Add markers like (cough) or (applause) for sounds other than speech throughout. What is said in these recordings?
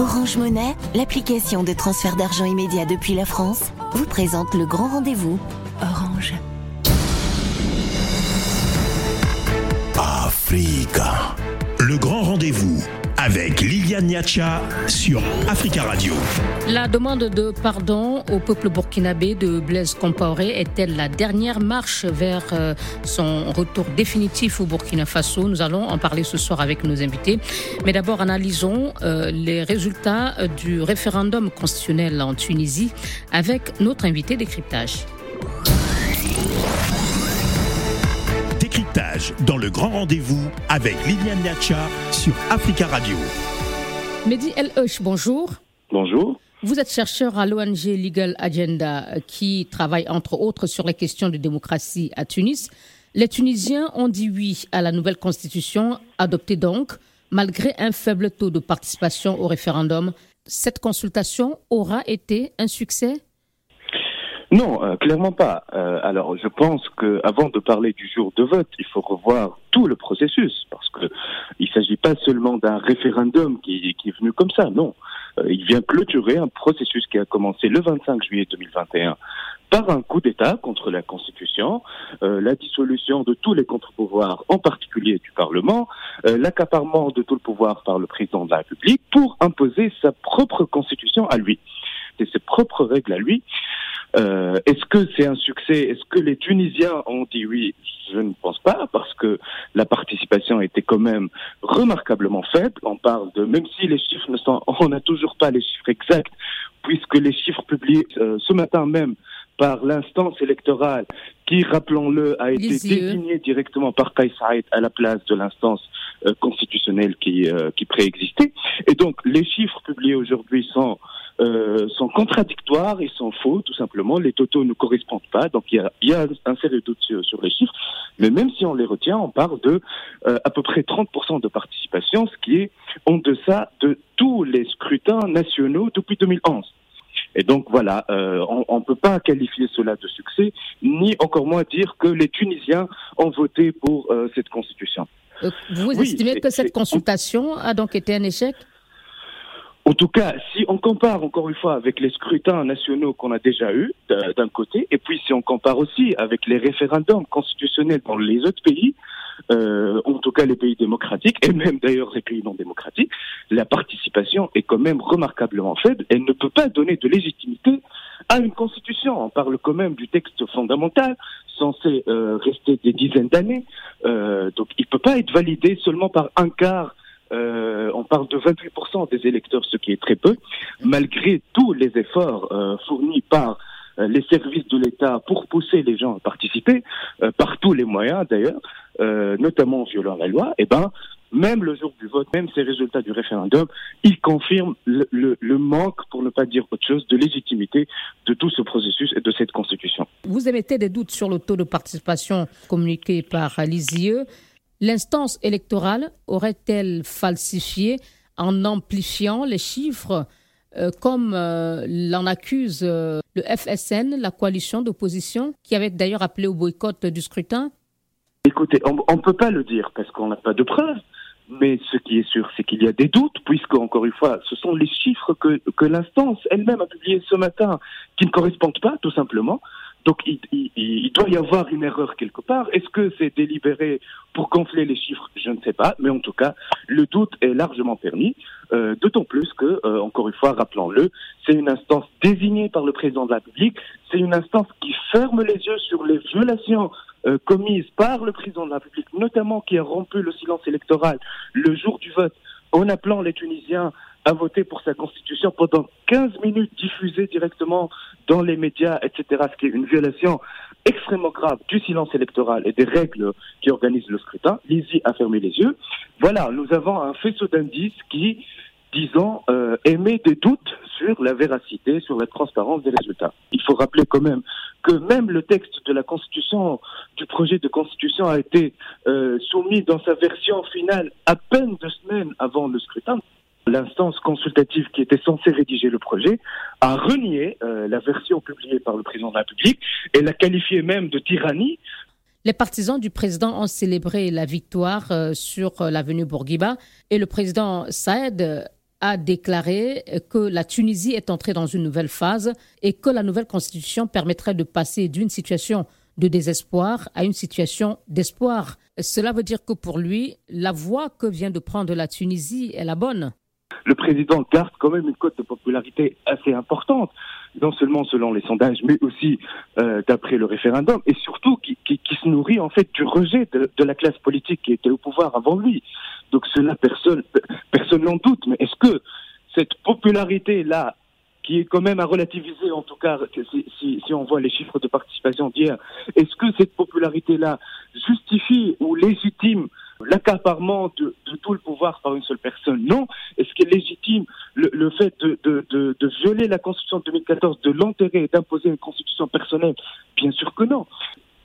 Orange Monnaie, l'application de transfert d'argent immédiat depuis la France, vous présente le grand rendez-vous. Orange. Africa. Le grand rendez-vous avec Liliane Niacha sur Africa Radio. La demande de pardon au peuple burkinabé de Blaise Compaoré est-elle la dernière marche vers euh, son retour définitif au Burkina Faso? Nous allons en parler ce soir avec nos invités. Mais d'abord, analysons euh, les résultats euh, du référendum constitutionnel en Tunisie avec notre invité décryptage. Dans le grand rendez-vous avec Liliane Niacha sur Africa Radio. Mehdi El Hush, bonjour. Bonjour. Vous êtes chercheur à l'ONG Legal Agenda qui travaille entre autres sur les questions de démocratie à Tunis. Les Tunisiens ont dit oui à la nouvelle constitution adoptée donc, malgré un faible taux de participation au référendum. Cette consultation aura été un succès? Non, euh, clairement pas. Euh, alors, je pense que avant de parler du jour de vote, il faut revoir tout le processus, parce que il s'agit pas seulement d'un référendum qui, qui, est venu comme ça. Non, euh, il vient clôturer un processus qui a commencé le 25 juillet 2021 par un coup d'État contre la Constitution, euh, la dissolution de tous les contre-pouvoirs, en particulier du Parlement, euh, l'accaparement de tout le pouvoir par le président de la République pour imposer sa propre Constitution à lui. Ses propres règles à lui. Euh, Est-ce que c'est un succès? Est-ce que les Tunisiens ont dit oui? Je ne pense pas, parce que la participation était quand même remarquablement faible. On parle de, même si les chiffres ne sont, (laughs) on n'a toujours pas les chiffres exacts, puisque les chiffres publiés euh, ce matin même par l'instance électorale qui, rappelons-le, a été désignée directement par Kais Saïd à la place de l'instance euh, constitutionnelle qui, euh, qui préexistait. Et donc, les chiffres publiés aujourd'hui sont euh, sont contradictoires, ils sont faux, tout simplement. Les totaux ne correspondent pas, donc il y a, il y a un sérieux doute sur, sur, les chiffres. Mais même si on les retient, on parle de euh, à peu près 30% de participation, ce qui est en deçà de tous les scrutins nationaux depuis 2011. Et donc voilà, euh, on ne peut pas qualifier cela de succès, ni encore moins dire que les Tunisiens ont voté pour euh, cette constitution. Vous oui, estimez que cette consultation a donc été un échec? En tout cas, si on compare encore une fois avec les scrutins nationaux qu'on a déjà eus d'un côté, et puis si on compare aussi avec les référendums constitutionnels dans les autres pays, euh, en tout cas les pays démocratiques, et même d'ailleurs les pays non démocratiques, la participation est quand même remarquablement faible. Elle ne peut pas donner de légitimité à une constitution. On parle quand même du texte fondamental, censé euh, rester des dizaines d'années. Euh, donc il ne peut pas être validé seulement par un quart euh, on parle de 28% des électeurs, ce qui est très peu, malgré tous les efforts euh, fournis par les services de l'État pour pousser les gens à participer, euh, par tous les moyens d'ailleurs, notamment en violant la loi, eh ben même le jour du vote, même ces résultats du référendum, ils confirment le, le, manque, pour ne pas dire autre chose, de légitimité de tout ce processus et de cette constitution. Vous émettez des doutes sur le taux de participation communiqué par l'ISIE. L'instance électorale aurait-elle falsifié en amplifiant les chiffres euh, comme euh, l'en accuse euh, le FSN, la coalition d'opposition, qui avait d'ailleurs appelé au boycott du scrutin Écoutez, on ne peut pas le dire parce qu'on n'a pas de preuves. Mais ce qui est sûr, c'est qu'il y a des doutes, puisque, encore une fois, ce sont les chiffres que, que l'instance elle-même a publiés ce matin qui ne correspondent pas, tout simplement. Donc il, il, il, doit y avoir une erreur quelque part. Est-ce que c'est délibéré pour gonfler les chiffres? Je ne sais pas, mais en tout cas, le doute est largement permis. Euh, D'autant plus que, euh, encore une fois, rappelons-le, c'est une instance désignée par le président de la République. C'est une instance qui ferme les yeux sur les violations euh, commises par le président de la République, notamment qui a rompu le silence électoral le jour du vote en appelant les Tunisiens à voter pour sa constitution pendant 15 minutes diffusées directement dans les médias, etc., ce qui est une violation extrêmement grave du silence électoral et des règles qui organisent le scrutin. Lizzie a fermé les yeux. Voilà, nous avons un faisceau d'indices qui, disons, euh, émet des doutes sur la véracité, sur la transparence des résultats. Il faut rappeler quand même que même le texte de la Constitution, du projet de Constitution a été euh, soumis dans sa version finale à peine deux semaines avant le scrutin l'instance consultative qui était censée rédiger le projet a renié euh, la version publiée par le président de la République et l'a qualifiée même de tyrannie. Les partisans du président ont célébré la victoire euh, sur euh, l'avenue Bourguiba et le président Saed a déclaré que la Tunisie est entrée dans une nouvelle phase et que la nouvelle constitution permettrait de passer d'une situation de désespoir à une situation d'espoir. Cela veut dire que pour lui, la voie que vient de prendre la Tunisie est la bonne. Le président garde quand même une cote de popularité assez importante, non seulement selon les sondages, mais aussi euh, d'après le référendum, et surtout qui, se nourrit en fait du rejet de, de, la classe politique qui était au pouvoir avant lui. Donc cela, personne, personne n'en doute. Mais est-ce que cette popularité-là qui est quand même à relativiser, en tout cas, si, si, si on voit les chiffres de participation d'hier. Est-ce que cette popularité-là justifie ou légitime l'accaparement de, de, tout le pouvoir par une seule personne Non. Est-ce qu'elle légitime le, le fait de, de, de, violer la Constitution de 2014, de l'enterrer et d'imposer une Constitution personnelle Bien sûr que non.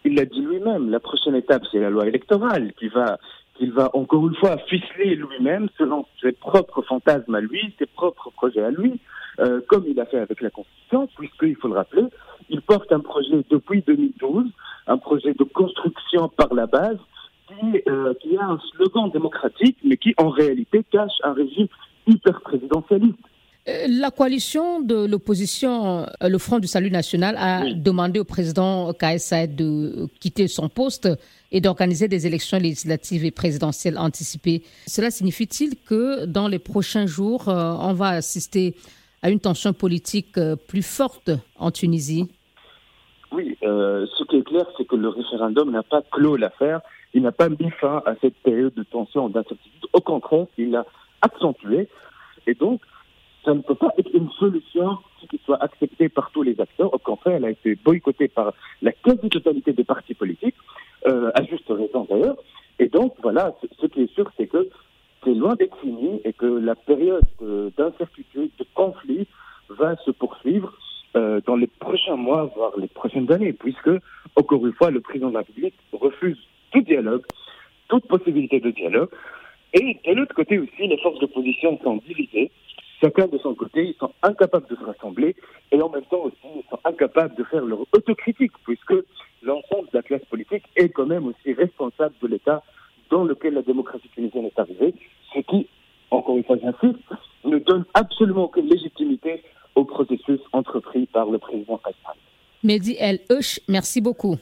Il l'a dit lui-même, la prochaine étape, c'est la loi électorale qui va qu'il va encore une fois ficeler lui-même selon ses propres fantasmes à lui, ses propres projets à lui. Euh, comme il a fait avec la Constitution, puisqu'il faut le rappeler, il porte un projet depuis 2012, un projet de construction par la base, qui, euh, qui a un slogan démocratique, mais qui en réalité cache un régime hyper présidentialiste. Euh, la coalition de l'opposition, le Front du Salut National, a demandé au président Kais de quitter son poste et d'organiser des élections législatives et présidentielles anticipées. Cela signifie-t-il que dans les prochains jours, on va assister à une tension politique euh, plus forte en Tunisie? Oui, euh, ce qui est clair, c'est que le référendum n'a pas clos l'affaire, il n'a pas mis fin à cette période de tension, d'incertitude. Au contraire, il l'a accentué. Et donc, ça ne peut pas être une solution qui soit acceptée par tous les acteurs. Au contraire, elle a été boycottée par la quasi-totalité des partis politiques, euh, à juste raison d'ailleurs. Et donc, voilà, ce qui est sûr, c'est que c'est loin d'être fini et que la période d'incertitude, de conflit va se poursuivre euh, dans les prochains mois, voire les prochaines années, puisque, encore une fois, le président de la République refuse tout dialogue, toute possibilité de dialogue. Et de l'autre côté aussi, les forces d'opposition sont divisées. Chacun de son côté, ils sont incapables de se rassembler et en même temps aussi, ils sont incapables de faire leur autocritique, puisque l'ensemble de la classe politique est quand même aussi responsable de l'État dans lequel la démocratie tunisienne est arrivée, ce qui, encore une fois j'insiste, ne donne absolument aucune légitimité au processus entrepris par le président Kassam. Mehdi El Hush, merci beaucoup.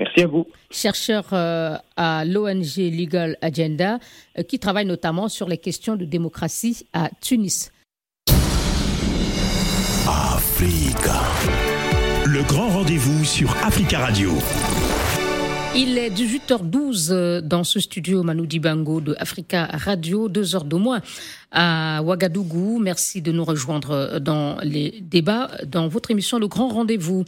Merci à vous. Chercheur euh, à l'ONG Legal Agenda, euh, qui travaille notamment sur les questions de démocratie à Tunis. Africa. Le grand rendez-vous sur Africa Radio. Il est 18h12 euh, dans ce studio Manu Dibango de Africa Radio, deux heures de moins à Ouagadougou. Merci de nous rejoindre dans les débats dans votre émission Le Grand Rendez-vous.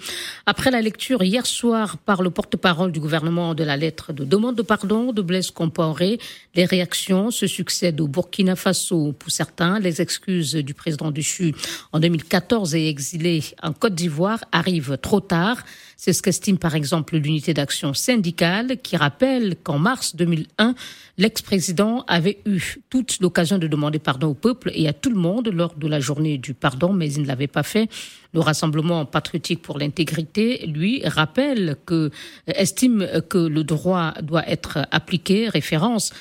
Après la lecture hier soir par le porte-parole du gouvernement de la lettre de demande de pardon de Blaise Compaoré, les réactions se succèdent au Burkina Faso pour certains. Les excuses du président du CHU en 2014 et exilé en Côte d'Ivoire arrivent trop tard. C'est ce qu'estime par exemple l'unité d'action syndicale qui rappelle qu'en mars 2001, l'ex-président avait eu toute l'occasion de demander pardon au peuple et à tout le monde lors de la journée du pardon, mais il ne l'avait pas fait. Le Rassemblement patriotique pour l'intégrité, lui, rappelle que, estime que le droit doit être appliqué, référence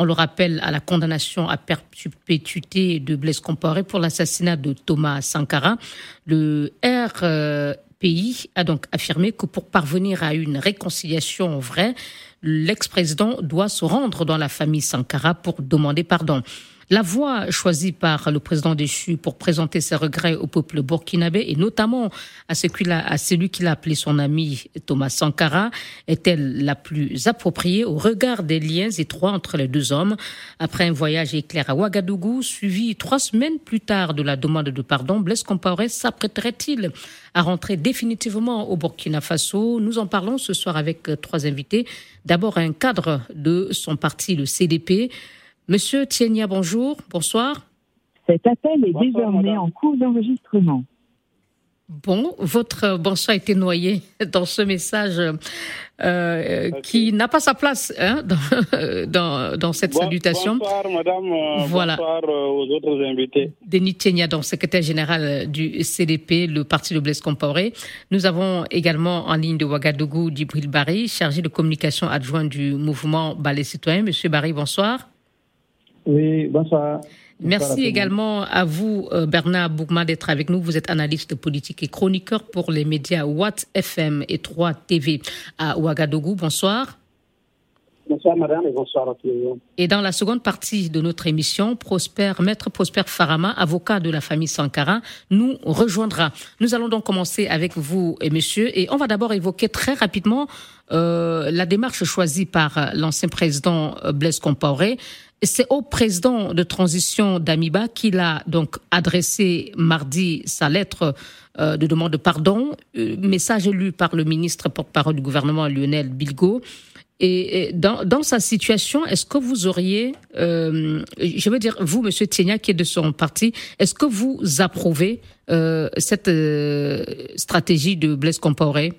on le rappelle à la condamnation à perpétuité de Blaise Compaoré pour l'assassinat de Thomas Sankara. Le RPI a donc affirmé que pour parvenir à une réconciliation vraie, l'ex-président doit se rendre dans la famille Sankara pour demander pardon. La voie choisie par le président déchu pour présenter ses regrets au peuple burkinabé et notamment à, celui qu'il a appelé son ami Thomas Sankara est-elle la plus appropriée au regard des liens étroits entre les deux hommes? Après un voyage éclair à Ouagadougou, suivi trois semaines plus tard de la demande de pardon, Blaise Compaoré s'apprêterait-il à rentrer définitivement au Burkina Faso? Nous en parlons ce soir avec trois invités. D'abord un cadre de son parti, le CDP, Monsieur Tienia, bonjour, bonsoir. Cet appel est désormais en cours d'enregistrement. Bon, votre bonsoir a été noyé (laughs) dans ce message euh, qui n'a pas sa place hein, (laughs) dans, dans, cette salutation. Bonsoir, madame. Euh, voilà. Bonsoir euh, aux autres invités. Denis Tienia, secrétaire général du CDP, le parti de Blaise Compaoré. Nous avons également en ligne de Ouagadougou Djibril Barry, chargé de communication adjoint du mouvement Ballet Citoyen. Monsieur Barry, bonsoir. Oui, bonsoir. Merci également à vous, euh, Bernard Bougma, d'être avec nous. Vous êtes analyste politique et chroniqueur pour les médias Watt FM et 3 TV à Ouagadougou. Bonsoir. Bonsoir madame et dans la seconde partie de notre émission, Prosper, maître Prosper Farama, avocat de la famille Sankara, nous rejoindra. Nous allons donc commencer avec vous et monsieur et on va d'abord évoquer très rapidement euh, la démarche choisie par l'ancien président euh, Blaise Compaoré. C'est au président de transition d'Amiba qu'il a donc adressé mardi sa lettre euh, de demande de pardon, message lu par le ministre porte-parole du gouvernement Lionel Bilgo. Et, dans, dans, sa situation, est-ce que vous auriez, euh, je veux dire, vous, Monsieur Tienia, qui est de son parti, est-ce que vous approuvez euh, cette euh, stratégie de Blaise Compaoré?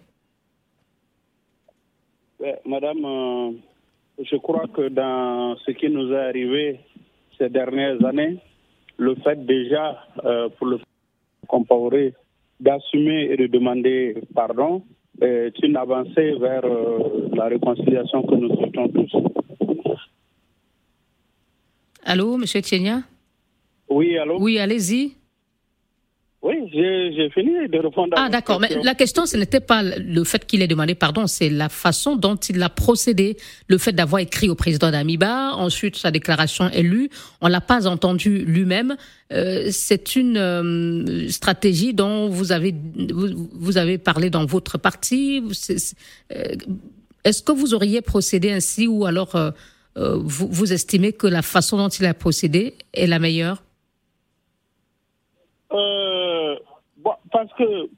Madame, euh, je crois que dans ce qui nous est arrivé ces dernières années, le fait déjà pour le Compaoré d'assumer et de demander pardon, est une avancée vers euh, la réconciliation que nous souhaitons tous. Allô, Monsieur Tienia? Oui, allô? Oui, allez-y. Oui, j'ai fini de répondre à Ah, d'accord. Mais la question, ce n'était pas le fait qu'il ait demandé pardon, c'est la façon dont il a procédé. Le fait d'avoir écrit au président d'Amiba, ensuite sa déclaration est lue. On l'a pas entendu lui-même. Euh, c'est une euh, stratégie dont vous avez, vous, avez parlé dans votre parti. Euh, est-ce que vous auriez procédé ainsi ou alors vous, vous estimez que la façon dont il a procédé est la meilleure? Euh, bon, parce que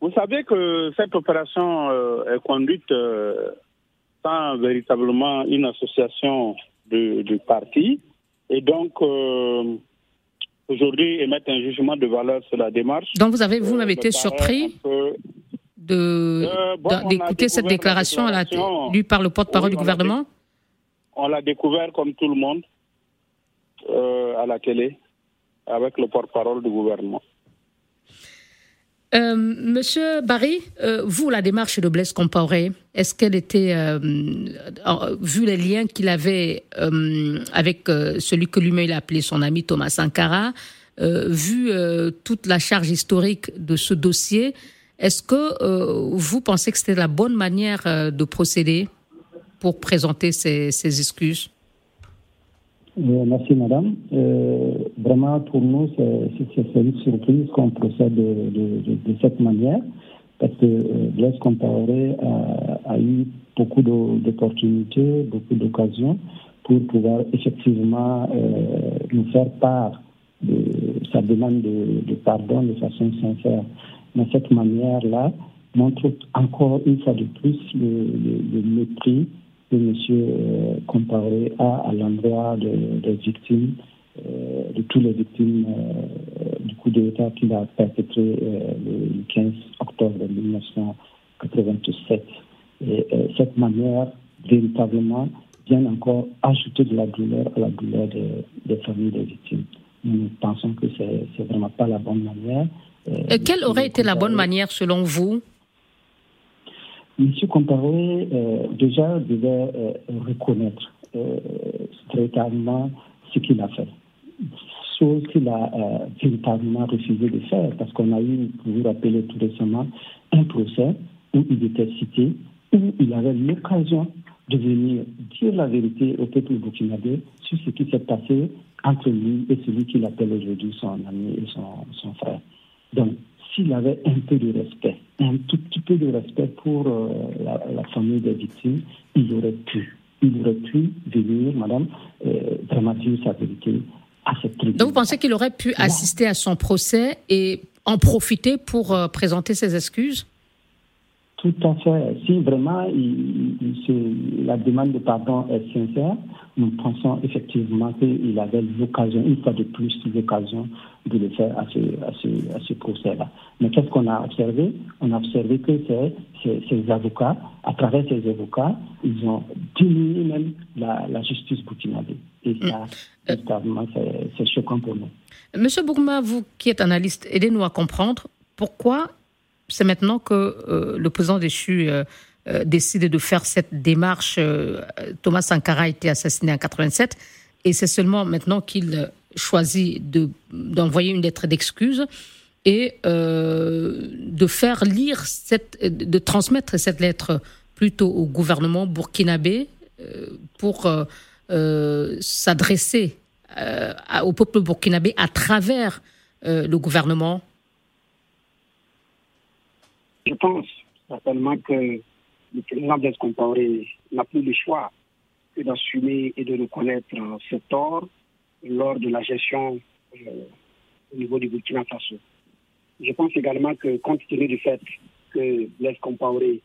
vous savez que cette opération euh, est conduite euh, sans véritablement une association de, de partis. Et donc, euh, aujourd'hui, émettre un jugement de valeur sur la démarche. Donc, vous avez vous-même été surpris de, d'écouter cette déclaration à la, lue par le porte-parole du gouvernement? On l'a découvert comme tout le monde à la télé avec le porte-parole du gouvernement. Euh, Monsieur Barry, euh, vous, la démarche de Blaise Compaoré, est-ce qu'elle était, euh, vu les liens qu'il avait avec celui que lui-même a appelé son ami Thomas Sankara, vu toute la charge historique de ce dossier, est-ce que vous pensez que c'était la bonne manière de procéder pour présenter ces excuses? Euh, merci, madame. Euh, vraiment, pour nous, c'est une surprise qu'on procède de, cette manière, parce que euh, Blaise Compaoré a, eu beaucoup d'opportunités, beaucoup d'occasions pour pouvoir effectivement euh, nous faire part de sa demande de, pardon de façon sincère. Mais cette manière-là montre encore une fois de plus le, le, mépris que M. Comparé a à l'endroit des victimes, de toutes les victimes euh, du coup d'État qu'il a perpétré le 15 octobre 1987. Et cette manière, véritablement, vient encore ajouter de la douleur à la douleur des, familles des victimes. Nous pensons que ce n'est vraiment pas la bonne manière. quelle aurait été la bonne manière selon vous? M. Comparé, euh, déjà, devait euh, reconnaître euh, véritablement ce qu'il a fait. Chose qu'il a euh, véritablement refusé de faire, parce qu'on a eu, pour vous rappeler tout récemment, un procès où il était cité, où il avait l'occasion de venir dire la vérité au peuple burkinabé sur ce qui s'est passé entre lui et celui qu'il appelle aujourd'hui son ami et son, son frère. Donc, s'il avait un peu de respect, un tout petit peu de respect pour euh, la, famille des victimes, il aurait pu, il aurait pu venir, madame, euh, dire sa vérité à cette tribune. Donc vous pensez qu'il aurait pu assister à son procès et en profiter pour euh, présenter ses excuses? Tout à fait. Si vraiment il, la demande de pardon est sincère, nous pensons effectivement qu'il avait l'occasion, une fois de plus, l'occasion de le faire à ce, à ce, à ce procès-là. Mais qu'est-ce qu'on a observé? On a observé que ces, avocats, à travers ces avocats, ils ont diminué même la, la justice burkinabé. Et mm. ça, évidemment, c'est choquant pour nous. Monsieur Bourma, vous qui êtes analyste, aidez-nous à comprendre pourquoi c'est maintenant que euh, le président déchu euh, euh, décide de faire cette démarche. Thomas Sankara a été assassiné en 87 et c'est seulement maintenant qu'il choisi d'envoyer une lettre d'excuse et de faire lire, cette, de transmettre cette lettre plutôt au gouvernement burkinabé pour s'adresser au peuple burkinabé à travers le gouvernement Je pense certainement que le président Blaise Compaoré n'a plus le choix que d'assumer et de reconnaître ses torts lors de la gestion euh, au niveau du Burkina Faso. Je pense également que compte tenu du fait que Blaise Compaoré,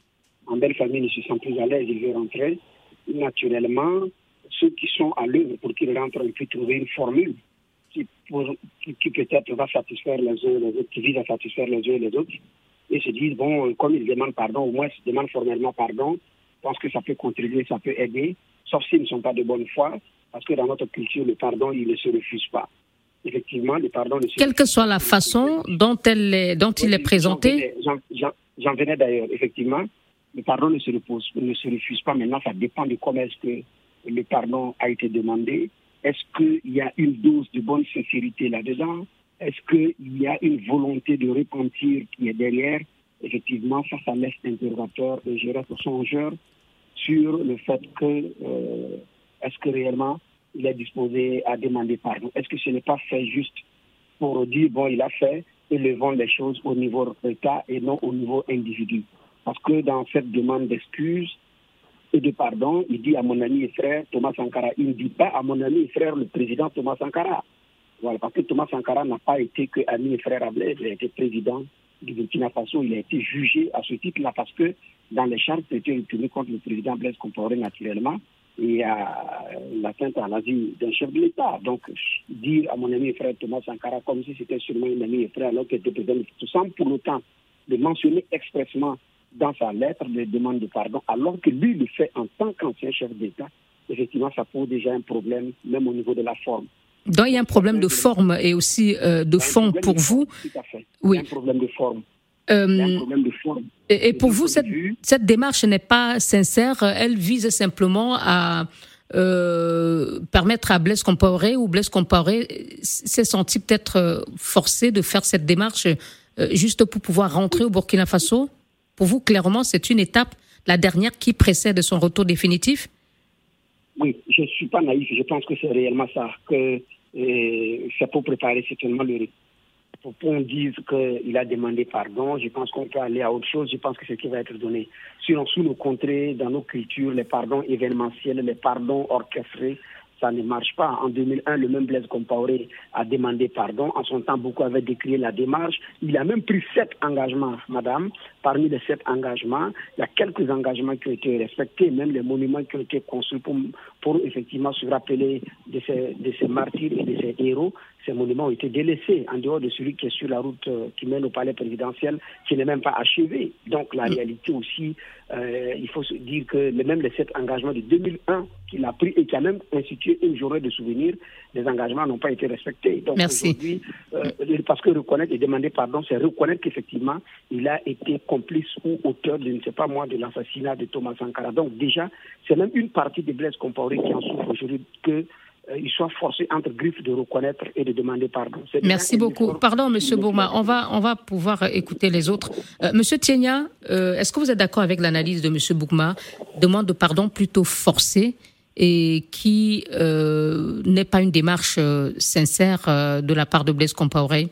en belle famille, ne se sent plus à l'aise, il veut rentrer, naturellement, ceux qui sont à l'œuvre pour qu'il rentre ont pu trouver une formule qui, qui peut-être va satisfaire les uns les autres, qui vise à satisfaire les uns et les autres et se disent, bon, euh, comme ils demandent pardon, au moins ils demandent formellement pardon, pense que ça peut contribuer, ça peut aider, sauf s'ils ne sont pas de bonne foi, parce que dans notre culture, le pardon, il ne se refuse pas. Effectivement, le pardon ne se Quelle que soit la façon dont, elle est, dont il est présenté J'en venais d'ailleurs, effectivement. Le pardon ne se, repose, ne se refuse pas. Maintenant, ça dépend de comment est-ce que le pardon a été demandé. Est-ce qu'il y a une dose de bonne sincérité là-dedans? Est-ce qu'il y a une volonté de repentir qui est derrière? Effectivement, ça, ça laisse l'interrogateur et je reste songeur sur le fait que euh, est-ce que réellement il est disposé à demander pardon? Est-ce que ce n'est pas fait juste pour dire, bon, il a fait, élevons les choses au niveau d'État et non au niveau individu? Parce que dans cette demande d'excuses et de pardon, il dit à mon ami et frère Thomas Sankara, il ne dit pas à mon ami et frère le président Thomas Sankara. Voilà, parce que Thomas Sankara n'a pas été que ami et frère à Blaise, il a été président du Burkina Faso, il a été jugé à ce titre-là parce que dans les charges qui étaient retenues contre le président Blaise Compaoré naturellement, et à l'atteinte à la vie d'un chef de l'État. Donc, dire à mon ami et frère Thomas Sankara comme si c'était seulement un ami et frère alors qu'il était président tout sans pour autant de mentionner expressement dans sa lettre de demande de pardon, alors que lui le fait en tant qu'ancien chef d'État, effectivement, ça pose déjà un problème, même au niveau de la forme. Donc il y a un problème de forme et aussi euh, de fond pour vous. Oui. Il y a un problème de forme. Euh, et, pour vous, cette, cette démarche n'est pas sincère. Elle vise simplement à euh, permettre à Blaise Compaoré ou Blaise Compaoré s'est senti peut-être forcé de faire cette démarche juste pour pouvoir rentrer au Burkina Faso? Pour vous, clairement, c'est une étape, la dernière qui précède son retour définitif? Oui, je ne suis pas naïf, je pense que c'est réellement ça, que euh, c'est pour préparer certainement le pour qu'on dise qu'il a demandé pardon, je pense qu'on peut aller à autre chose, je pense que c'est ce qui va être donné. Sinon, sous nos contrées, dans nos cultures, les pardons événementiels, les pardons orchestrés, ça ne marche pas. En 2001, le même Blaise Compaoré a demandé pardon. En son temps, beaucoup avaient décrié la démarche. Il a même pris sept engagements, madame. Parmi les sept engagements, il y a quelques engagements qui ont été respectés, même les monuments qui ont été construits pour, effectivement se rappeler de ces martyrs et de ces héros ces monuments ont été délaissés en dehors de celui qui est sur la route euh, qui mène au palais présidentiel, qui n'est même pas achevé. Donc la mm. réalité aussi, euh, il faut se dire que même les sept engagements de 2001 qu'il a pris et qui a même institué une journée de souvenir, les engagements n'ont pas été respectés. Donc aujourd'hui, euh, parce que reconnaître et demander pardon, c'est reconnaître qu'effectivement, il a été complice ou auteur de, je ne sais pas moi, de l'assassinat de Thomas Sankara. Donc déjà, c'est même une partie des Blaise Compaoré qui en souffre aujourd'hui que ils soient forcés entre griffes de reconnaître et de demander pardon. Merci beaucoup. Pardon, Monsieur Bourma, on va, on va pouvoir écouter les autres. Euh, Monsieur Tienya, euh, est-ce que vous êtes d'accord avec l'analyse de Monsieur Bourma? Demande de pardon plutôt forcée et qui n'est pas une démarche sincère de la part de Blaise Compaoré?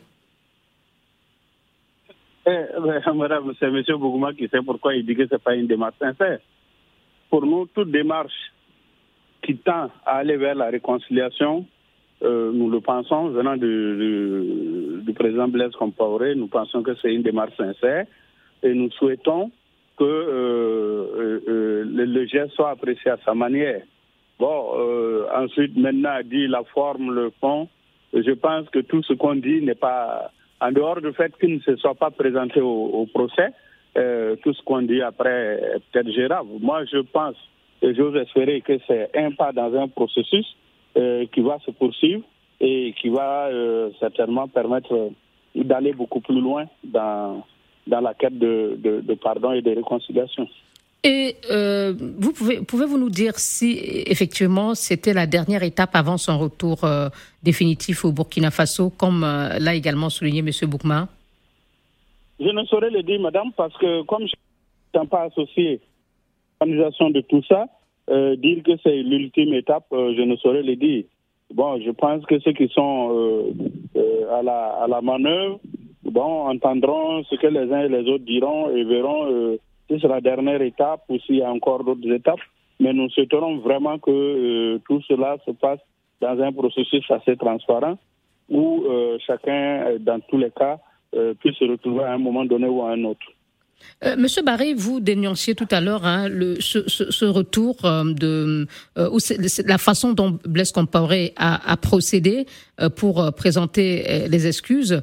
Eh, (laughs) Madame, c'est M. Bougouma qui sait pourquoi il dit que ce n'est pas une démarche sincère. Pour nous, toute démarche qui tend à aller vers la réconciliation, euh, nous le pensons, venant du, président Blaise Compaoré, nous pensons que c'est une démarche sincère et nous souhaitons que euh, euh, le, geste soit apprécié à sa manière. Bon, ensuite, maintenant, dit la forme, le fond, je pense que tout ce qu'on dit n'est pas, en dehors du fait qu'il ne se soit pas présenté au, au procès, tout ce qu'on dit après est peut-être gérable. Moi, je pense j'ose espérer que c'est un pas dans un processus euh, qui va se poursuivre et qui va euh, certainement permettre d'aller beaucoup plus loin dans, dans la quête de, de, de, pardon et de réconciliation. Et euh, vous pouvez, pouvez-vous nous dire si effectivement c'était la dernière étape avant son retour euh, définitif au Burkina Faso, comme euh, l'a également souligné M. Boukma? Je ne saurais le dire, madame, parce que comme je ne suis pas associé l'organisation de tout ça, dire que c'est l'ultime étape, je ne saurais le dire. Bon, je pense que ceux qui sont à, la, à la manœuvre bon, entendront ce que les uns et les autres diront et verront si c'est la dernière étape ou s'il y a encore d'autres étapes. Mais nous souhaiterons vraiment que euh, tout cela se passe dans un processus assez transparent où euh, chacun, euh, dans tous les cas, puisse se retrouver à un moment donné ou à un autre. Monsieur Barré, vous dénonciez tout à l'heure hein, ce, retour de ou la façon dont Blaise Compaoré a, a procédé pour présenter les excuses.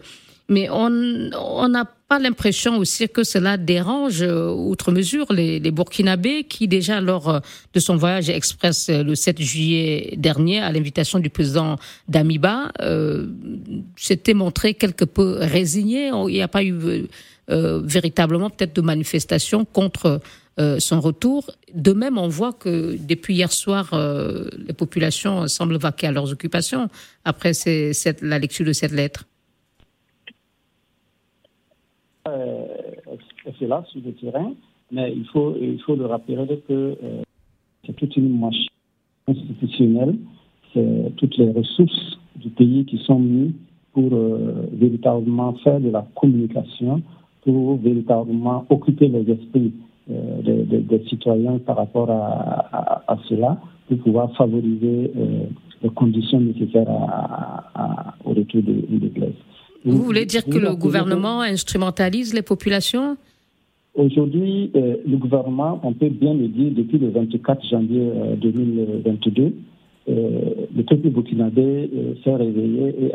Mais on n'a pas l'impression aussi que cela dérange euh, outre mesure les, les, Burkinabés qui déjà lors euh, de son voyage express euh, le 7 juillet dernier à l'invitation du président d'Amiba euh, s'était montré quelque peu résigné. Il n'y a pas eu véritablement peut-être de manifestation contre son retour. De même, on voit que depuis hier soir, les populations semblent vaquer à leurs occupations après cette, la lecture de cette lettre. Euh, c'est là sur le terrain, mais il faut, il faut le rappeler que euh, c'est toute une machine institutionnelle, c'est toutes les ressources du pays qui sont mises pour euh, véritablement faire de la communication, pour véritablement occuper les esprits des, citoyens par rapport à, cela, pour pouvoir favoriser les conditions nécessaires au retour de, de vous voulez dire que le gouvernement instrumentalise les populations? Aujourd'hui, euh, le gouvernement, on peut bien le dire, depuis le 24 janvier 2022, euh, euh, le peuple burkinabé s'est réveillé et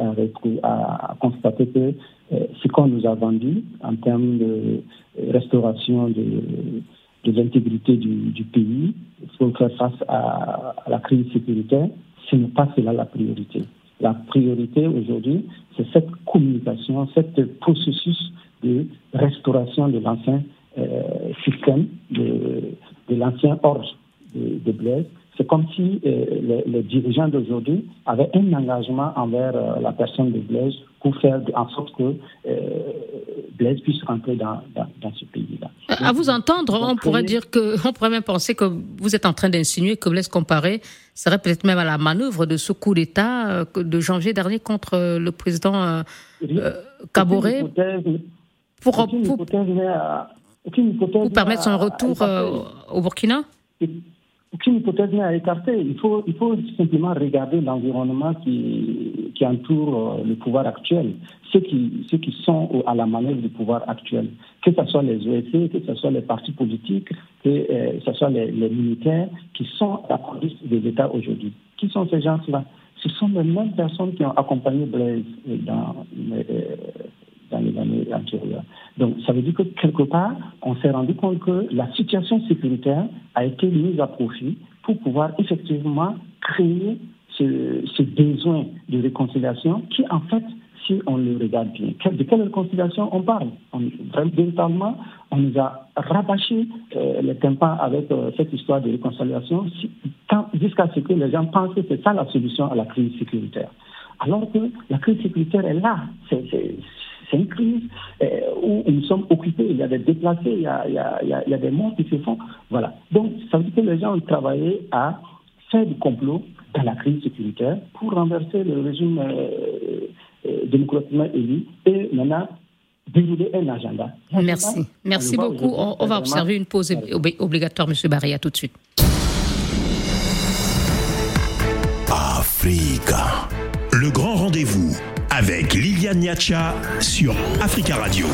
a, constaté que ce qu'on nous a vendu en termes de restauration de, l'intégrité du, pays, pour faire face à la crise sécuritaire, ce n'est pas cela la priorité. La priorité aujourd'hui, c'est cette communication, ce processus de restauration de l'ancien euh, système, de, l'ancien ordre de, Blaise. C'est comme si euh, les, dirigeants d'aujourd'hui avaient un engagement envers euh, la personne de Blaise pour faire en sorte que Blaise puisse rentrer dans, ce pays-là. À vous entendre, on pourrait dire que, on pourrait même penser que vous êtes en train d'insinuer que Blaise Comparé serait peut-être même à la manœuvre de ce coup d'État de janvier dernier contre le président Caboret pour, pour, pour permettre son retour au Burkina? Aucune hypothèse n'est à écarter. Il faut, il faut simplement regarder l'environnement qui, qui entoure euh, le pouvoir actuel, ceux qui, ceux qui sont à la manœuvre du pouvoir actuel, que ce soit les OEC, que ce soit les partis politiques, que euh, ce soit les, militaires qui sont à la conduite des États aujourd'hui. Qui sont ces gens-là? Ce sont les mêmes personnes qui ont accompagné Blaise dans euh, dans les années antérieures. Donc, ça veut dire que quelque part, on s'est rendu compte que la situation sécuritaire a été mise à profit pour pouvoir effectivement créer ce, besoin de réconciliation qui, en fait, si on le regarde bien. De quelle réconciliation on parle? On, Véritablement, on nous a rabâché euh, les tympans avec euh, cette histoire de réconciliation jusqu'à ce que les gens pensent que c'est ça la solution à la crise sécuritaire. Alors que la crise sécuritaire est là. Une crise euh, où nous sommes occupés, il y a des déplacés, il y a, il y a, des morts qui se font. Voilà. Donc, ça veut dire que les gens ont travaillé à faire du complot dans la crise sécuritaire pour renverser le régime euh, euh, démocratiquement élu et maintenant dérouler un agenda. Merci. Merci beaucoup. On, va observer une pause obligatoire, M. Barria, tout de suite. Africa. Le grand rendez-vous avec Liliane Niacha sur Africa Radio.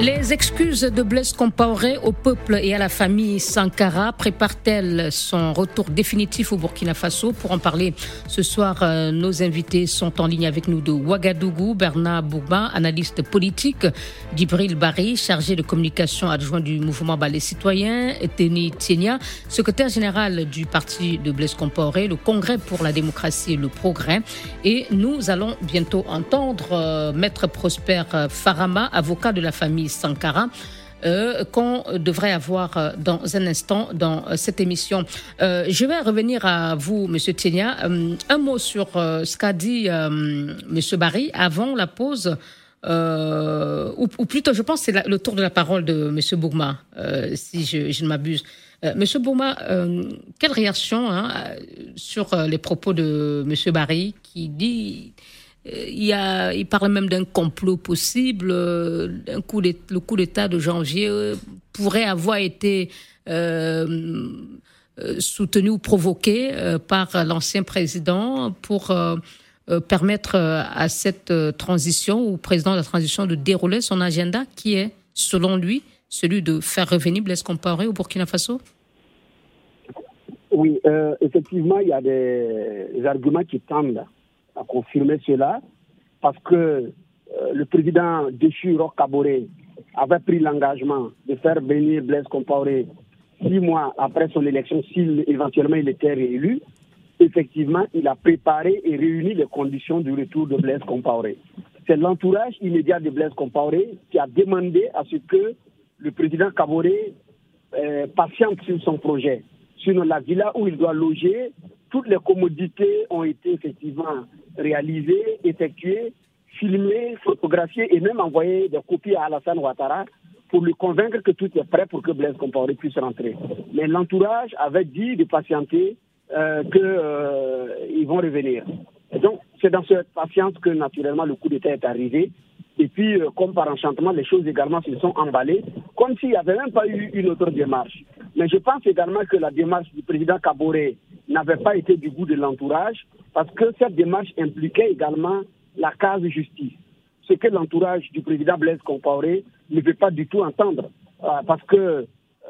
Les excuses de Blaise Compaoré au peuple et à la famille Sankara préparent-elles son retour définitif au Burkina Faso? Pour en parler ce soir, euh, nos invités sont en ligne avec nous de Ouagadougou, Bernard Bourba, analyste politique, Gibril Barry, chargé de communication adjoint du mouvement Ballet Citoyen, Teni Tienia, secrétaire général du parti de Blaise Compaoré, le Congrès pour la démocratie et le progrès. Et nous allons bientôt entendre euh, Maître Prosper Farama, avocat de la famille Sankara. euh, qu'on devrait avoir dans un instant dans cette émission. je vais revenir à vous, Monsieur Tienia. un mot sur ce qu'a dit Monsieur Barry avant la pause. Ou, plutôt, je pense c'est le tour de la parole de Monsieur Bourma, si je, ne m'abuse. Monsieur Bourma, quelle réaction hein, sur les propos de Monsieur Barry qui dit euh, il, y a, il parle même d'un complot possible. Euh, coup le coup d'État de janvier euh, pourrait avoir été soutenu ou provoqué par l'ancien président pour permettre à cette transition, ou président de la transition, de dérouler son agenda qui est, selon lui, celui de faire revenir Blaise Compaoré au Burkina Faso? Oui, effectivement, il y a des arguments qui tendent a confirmé cela parce que euh, le président déchu Roch Kaboré avait pris l'engagement de faire venir Blaise Compaoré six mois après son élection, s'il éventuellement il était réélu. Effectivement, il a préparé et réuni les conditions du retour de Blaise Compaoré. C'est l'entourage immédiat de Blaise Compaoré qui a demandé à ce que le président Kaboré euh, patiente sur son projet. Sinon, la villa où il doit loger, toutes les commodités ont été effectivement réalisé, effectué, filmé, photographié et même envoyé des copies à Alassane Ouattara pour lui convaincre que tout est prêt pour que Blaise Compaoré puisse rentrer. Mais l'entourage avait dit de patienter euh, qu'ils euh, vont revenir. Et donc, c'est dans cette patience que naturellement le coup d'État est arrivé. Et puis, euh, comme par enchantement, les choses également se sont emballées, comme s'il n'y avait même pas eu une autre démarche. Mais je pense également que la démarche du président Kaboré n'avait pas été du goût de l'entourage, parce que cette démarche impliquait également la case justice. Ce que l'entourage du président Blaise Compaoré ne veut pas du tout entendre. Euh, parce que,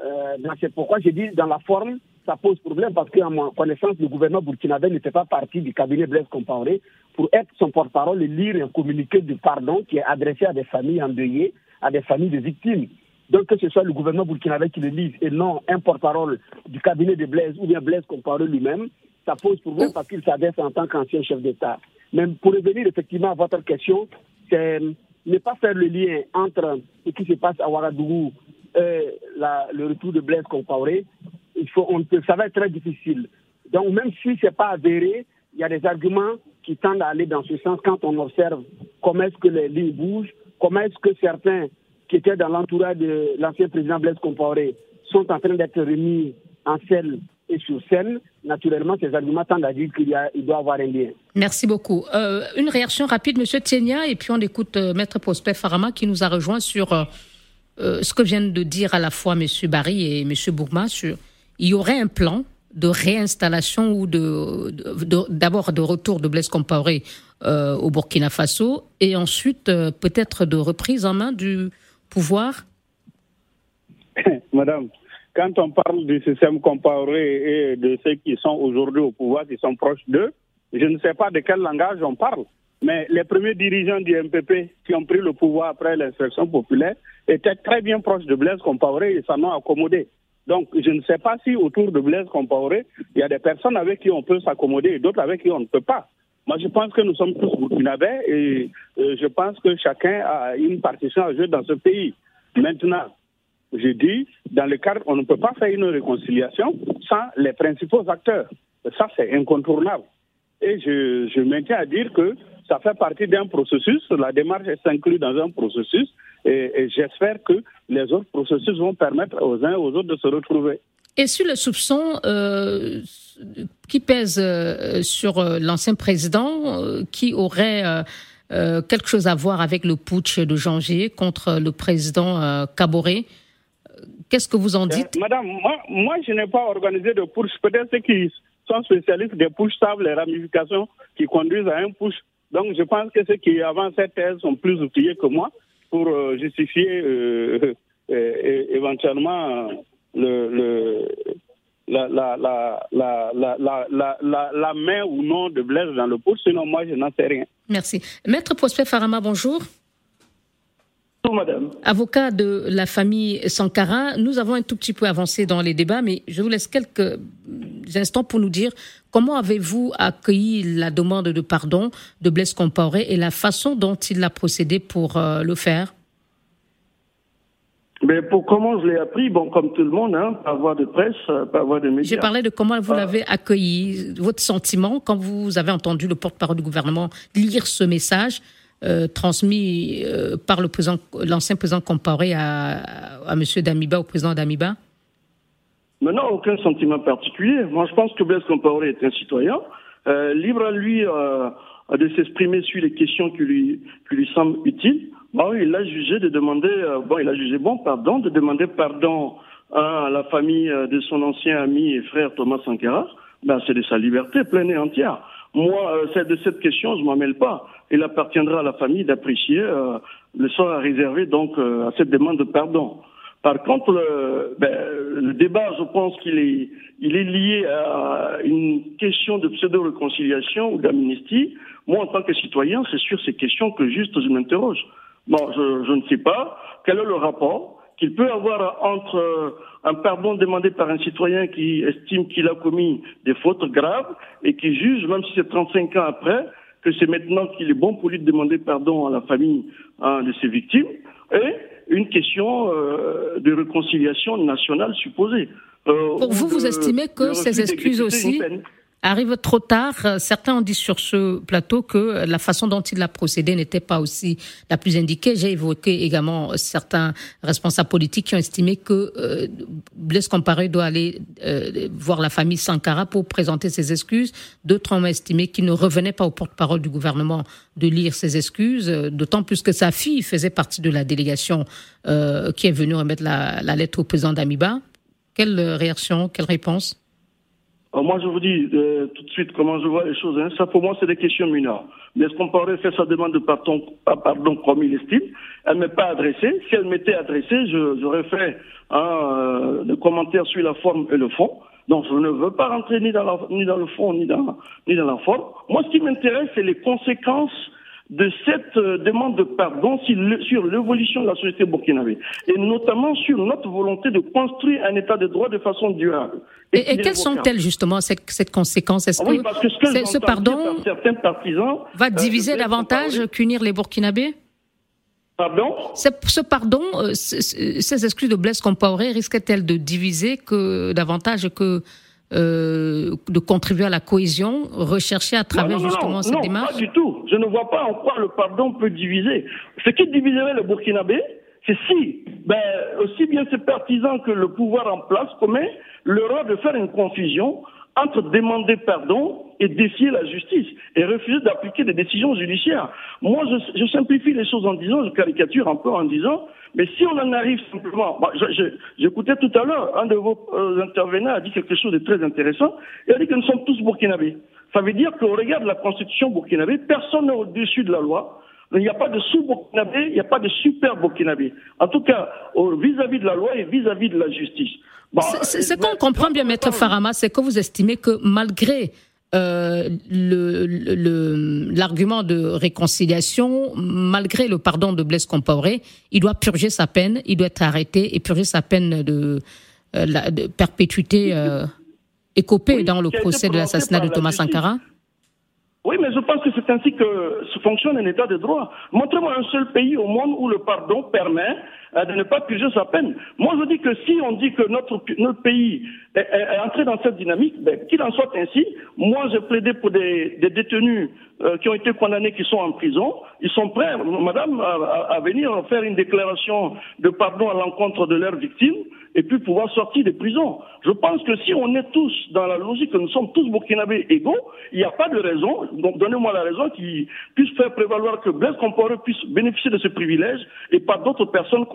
euh, c'est pourquoi j'ai dit dans la forme, ça pose problème parce qu'à ma connaissance, le gouvernement burkinabé ne fait pas partie du cabinet Blaise Compaoré pour être son porte-parole et lire un communiqué de pardon qui est adressé à des familles endeuillées, à des familles de victimes. Donc que ce soit le gouvernement burkinabé qui le lise et non un porte-parole du cabinet de Blaise ou bien Blaise Compaoré lui-même, ça pose problème parce qu'il s'adresse en tant qu'ancien chef d'État. Mais pour revenir effectivement à votre question, c'est ne pas faire le lien entre ce qui se passe à Ouagadougou et le retour de Blaise Compaoré. Il faut, ça va être très difficile. Donc même si ce n'est pas avéré, il y a des arguments qui tendent à aller dans ce sens quand on observe comment est-ce que les lignes bougent, comment est-ce que certains qui étaient dans l'entourage de l'ancien président Blaise Compaoré sont en train d'être remis en selle et sur scène, naturellement, ces arguments tendent à dire qu'il doit y avoir un lien. Merci beaucoup. Euh, une réaction rapide, Monsieur Tienia, et puis on écoute euh, Maître Prosper Farama qui nous a rejoint sur euh, ce que viennent de dire à la fois Monsieur Barry et Monsieur Bourma sur il y aurait un plan de réinstallation ou de d'abord de, retour de Blaise Compaoré au Burkina Faso et ensuite peut-être de reprise en main du pouvoir? (laughs) Madame, quand on parle du système comparé et de ceux qui sont aujourd'hui au pouvoir, qui sont proches d'eux, je ne sais pas de quel langage on parle. Mais les premiers dirigeants du MPP qui ont pris le pouvoir après l'insurrection populaire étaient très bien proches de Blaise Compaoré et s'en ont accommodé. Donc, je ne sais pas si autour de Blaise Compaoré, il y a des personnes avec qui on peut s'accommoder et d'autres avec qui on ne peut pas. Moi, je pense que nous sommes tous burkinabés et euh, je pense que chacun a une partition à jouer dans ce pays. Maintenant, je dis, dans le cadre, on ne peut pas faire une réconciliation sans les principaux acteurs. Ça, c'est incontournable. Et je, je, maintiens à dire que ça fait partie d'un processus, la démarche s'inclut dans un processus, et, j'espère que les autres processus vont permettre aux uns et aux autres de se retrouver. Et sur le soupçon euh, qui pèse euh, sur euh, l'ancien président, qui aurait quelque chose à voir avec le putsch de janvier contre le président Caboret, Qu'est-ce que vous en euh, dites? Madame, moi, je n'ai pas organisé de push. Peut-être ceux qui sont spécialistes des push savent les ramifications qui conduisent à un push. Donc je pense que ceux qui avancent cette thèse sont plus outillés que moi pour euh, justifier euh, éventuellement le, la, la, la, la, main ou non de Blaise dans le push. Sinon, moi, je n'en sais rien. Merci. Maître Prosper Farama, bonjour. Madame. Avocat de la famille Sankara, nous avons un tout petit peu avancé dans les débats, mais je vous laisse quelques instants pour nous dire comment avez-vous accueilli la demande de pardon de Blaise Compaoré et la façon dont il a procédé pour euh, le faire? Mais pour comment je l'ai appris, bon, comme tout le monde, hein, par voie de presse, par voie de médias. J'ai parlé de comment vous l'avez accueilli, votre sentiment quand vous avez entendu le porte-parole du gouvernement lire ce message euh, transmis euh, par le président, l'ancien président comparé à, à M. Damiba, au président Damiba? Maintenant, aucun sentiment particulier. Moi, je pense que Blaise Compaoré est un citoyen, euh, libre à lui de s'exprimer sur les questions qui lui, qui lui semblent utiles. Bon, il a jugé de demander, bon, il a jugé bon, pardon, de demander pardon à la famille de son ancien ami et frère Thomas Sankara. Ben, c'est de sa liberté pleine et entière. Moi, c'est de cette question, je m'en mêle pas. Il appartiendra à la famille d'apprécier le sort à réserver donc à cette demande de pardon. Par contre, le, ben, le débat, je pense qu'il est, il est lié à une question de pseudo-réconciliation ou d'amnistie. Moi, en tant que citoyen, c'est sur ces questions que juste je m'interroge. Bon, je, je, ne sais pas quel est le rapport qu'il peut avoir entre un pardon demandé par un citoyen qui estime qu'il a commis des fautes graves et qui juge, même si c'est 35 ans après, que c'est maintenant qu'il est bon pour lui de demander pardon à la famille hein, de ses victimes, et une question euh, de réconciliation nationale supposée. Euh, Pour vous, vous estimez que ces excuses aussi arrivent trop tard. Certains ont dit sur ce plateau que la façon dont il a procédé n'était pas aussi la plus indiquée. J'ai évoqué également certains responsables politiques qui ont estimé que euh, Blaise Comparé doit aller euh, voir la famille Sankara pour présenter ses excuses. D'autres ont estimé qu'il ne revenait pas au porte-parole du gouvernement de lire ses excuses, d'autant plus que sa fille faisait partie de la délégation euh, qui est venue remettre la, la lettre au président d'Amiba. Quelle réaction, quelle réponse? Alors moi, je vous dis euh, tout de suite comment je vois les choses. Hein. Ça, pour moi, c'est des questions mineures. Mais est-ce qu'on pourrait faire sa demande de pardon, pardon comme il estime? Elle ne m'est pas adressée. Si elle m'était adressée, j'aurais fait un euh, commentaire sur la forme et le fond. Donc, je ne veux pas rentrer ni dans, la, ni dans le fond, ni dans, ni dans la forme. Moi, ce qui m'intéresse, c'est les conséquences de cette euh, demande de pardon sur l'évolution de la société burkinabé et notamment sur notre volonté de construire un état de droit de façon durable. Et, et quelles sont-elles justement cette, cette conséquence? Est-ce oui, que, que ce pardon certains partisans va euh, diviser davantage qu'unir les Burkinabés? Pardon? Ce pardon, euh, ces excuses de Blaise Compaoré risquent-elles de diviser que davantage que euh, de contribuer à la cohésion recherchée à travers non, non, justement non, cette non, démarche Pas du tout. Je ne vois pas en quoi le pardon peut diviser. Ce qui diviserait le Burkinabé, c'est si, ben, aussi bien ses partisans que le pouvoir en place commet l'erreur de faire une confusion entre demander pardon et défier la justice et refuser d'appliquer des décisions judiciaires. Moi, je, je, simplifie les choses en disant, je caricature un peu en disant, mais si on en arrive simplement, bon, j'écoutais tout à l'heure, un de vos euh, intervenants a dit quelque chose de très intéressant, il a dit que nous sommes tous burkinabés. Ça veut dire qu'au regard de la constitution burkinabé, personne n'est au-dessus de la loi. Il n'y a pas de sous-burkinabé, il n'y a pas de super-burkinabé. En tout cas, vis-à-y -vis de la loi et vis-à-vis -vis de la justice. Bon, ce qu'on comprend bien, Maître Farama, c'est que vous estimez que malgré euh, l'argument le, de réconciliation, malgré le pardon de Blaise Compaoré, il doit purger sa peine, il doit être arrêté et purger sa peine de, euh, la, de perpétuité euh, écopée oui, dans le procès de l'assassinat de Thomas Sankara. Oui, mais je pense que c'est ainsi que fonctionne un état de droit. Montrez-moi un seul pays au monde où le pardon permet de ne pas purger sa peine. Moi, je dis que si on dit que notre, notre pays est, est, entré dans cette dynamique, ben, qu'il en soit ainsi. Moi, j'ai plaidé pour des, des détenus euh, qui ont été condamnés, qui sont en prison. Ils sont prêts, madame, à, à venir faire une déclaration de pardon à l'encontre de leurs victimes et puis pouvoir sortir des prisons. Je pense que si on est tous dans la logique que nous sommes tous burkinabés égaux, il n'y a pas de raison, donc donnez-moi la raison qui puisse faire prévaloir que Blaise Compaoré puisse bénéficier de ce privilège et pas d'autres personnes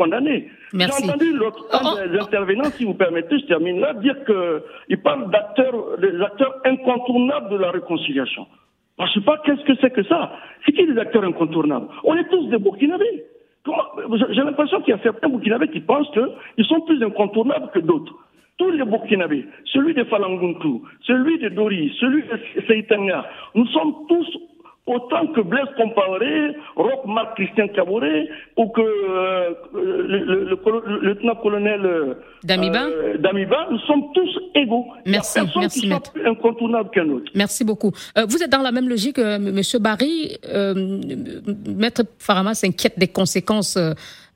J'ai entendu l'autre oh, des intervenants, si vous permettez, je termine là, dire qu'il parle d'acteurs, des acteurs incontournables de la réconciliation. Je ne sais pas qu'est-ce que c'est que ça. C'est qui les acteurs incontournables? On est tous des Burkinabés. J'ai l'impression qu'il y a certains Burkinabés qui pensent qu'ils sont plus incontournables que d'autres. Tous les Burkinabés, celui de Falanguntu, celui de Dori, celui de Seitania, nous sommes tous autant que Blaise Compaoré, Roch Marc Christian Caboret ou que euh, le, lieutenant-colonel euh, Damiba. Damiba, nous sommes tous égaux. Merci, merci, qui maître. Plus incontournable qu'un autre. Merci beaucoup. vous êtes dans la même logique, M. Barry. maître Farama s'inquiète des conséquences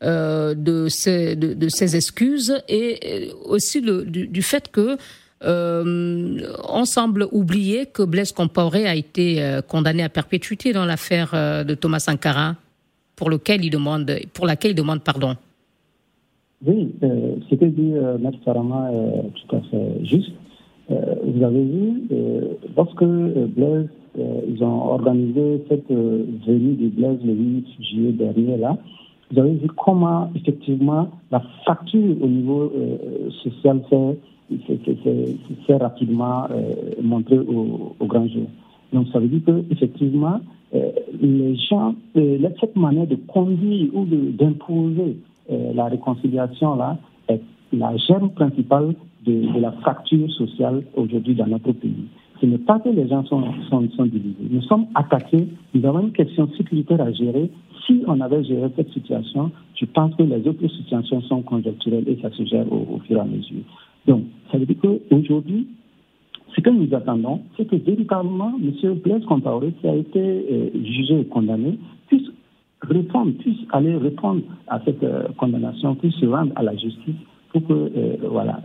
de, ces, de, ces excuses et aussi le, du, fait que euh, on semble oublier que Blaise Compaoré a été euh, condamné à perpétuité dans l'affaire euh, de Thomas Sankara, pour, lequel il demande, pour laquelle il demande pardon. Oui, ce que dit M. Farama est tout à fait juste. vous avez vu, lorsque Blaise, ils ont organisé cette venue de Blaise le 8 juillet dernier, là, vous avez vu comment, effectivement, la facture au niveau social fait c'est rapidement euh, montré au, grand jour. Donc ça veut dire qu'effectivement, euh, les gens, euh, cette manière de conduire ou d'imposer la réconciliation là est la germe principale de, la fracture sociale aujourd'hui dans notre pays. Ce n'est pas que les gens sont, divisés. Nous sommes attaqués, nous avons une question sécuritaire à gérer. Si on avait géré cette situation, je pense que les autres situations sont conjoncturelles et ça se gère au fur et à mesure. Donc, ça veut dire qu'aujourd'hui, ce que nous attendons, c'est que véritablement, M. Blaise Compaoré, qui a été euh, jugé et condamné, puisse répondre, puisse aller répondre à cette euh, condamnation, puisse se rendre à la justice pour que, euh, voilà,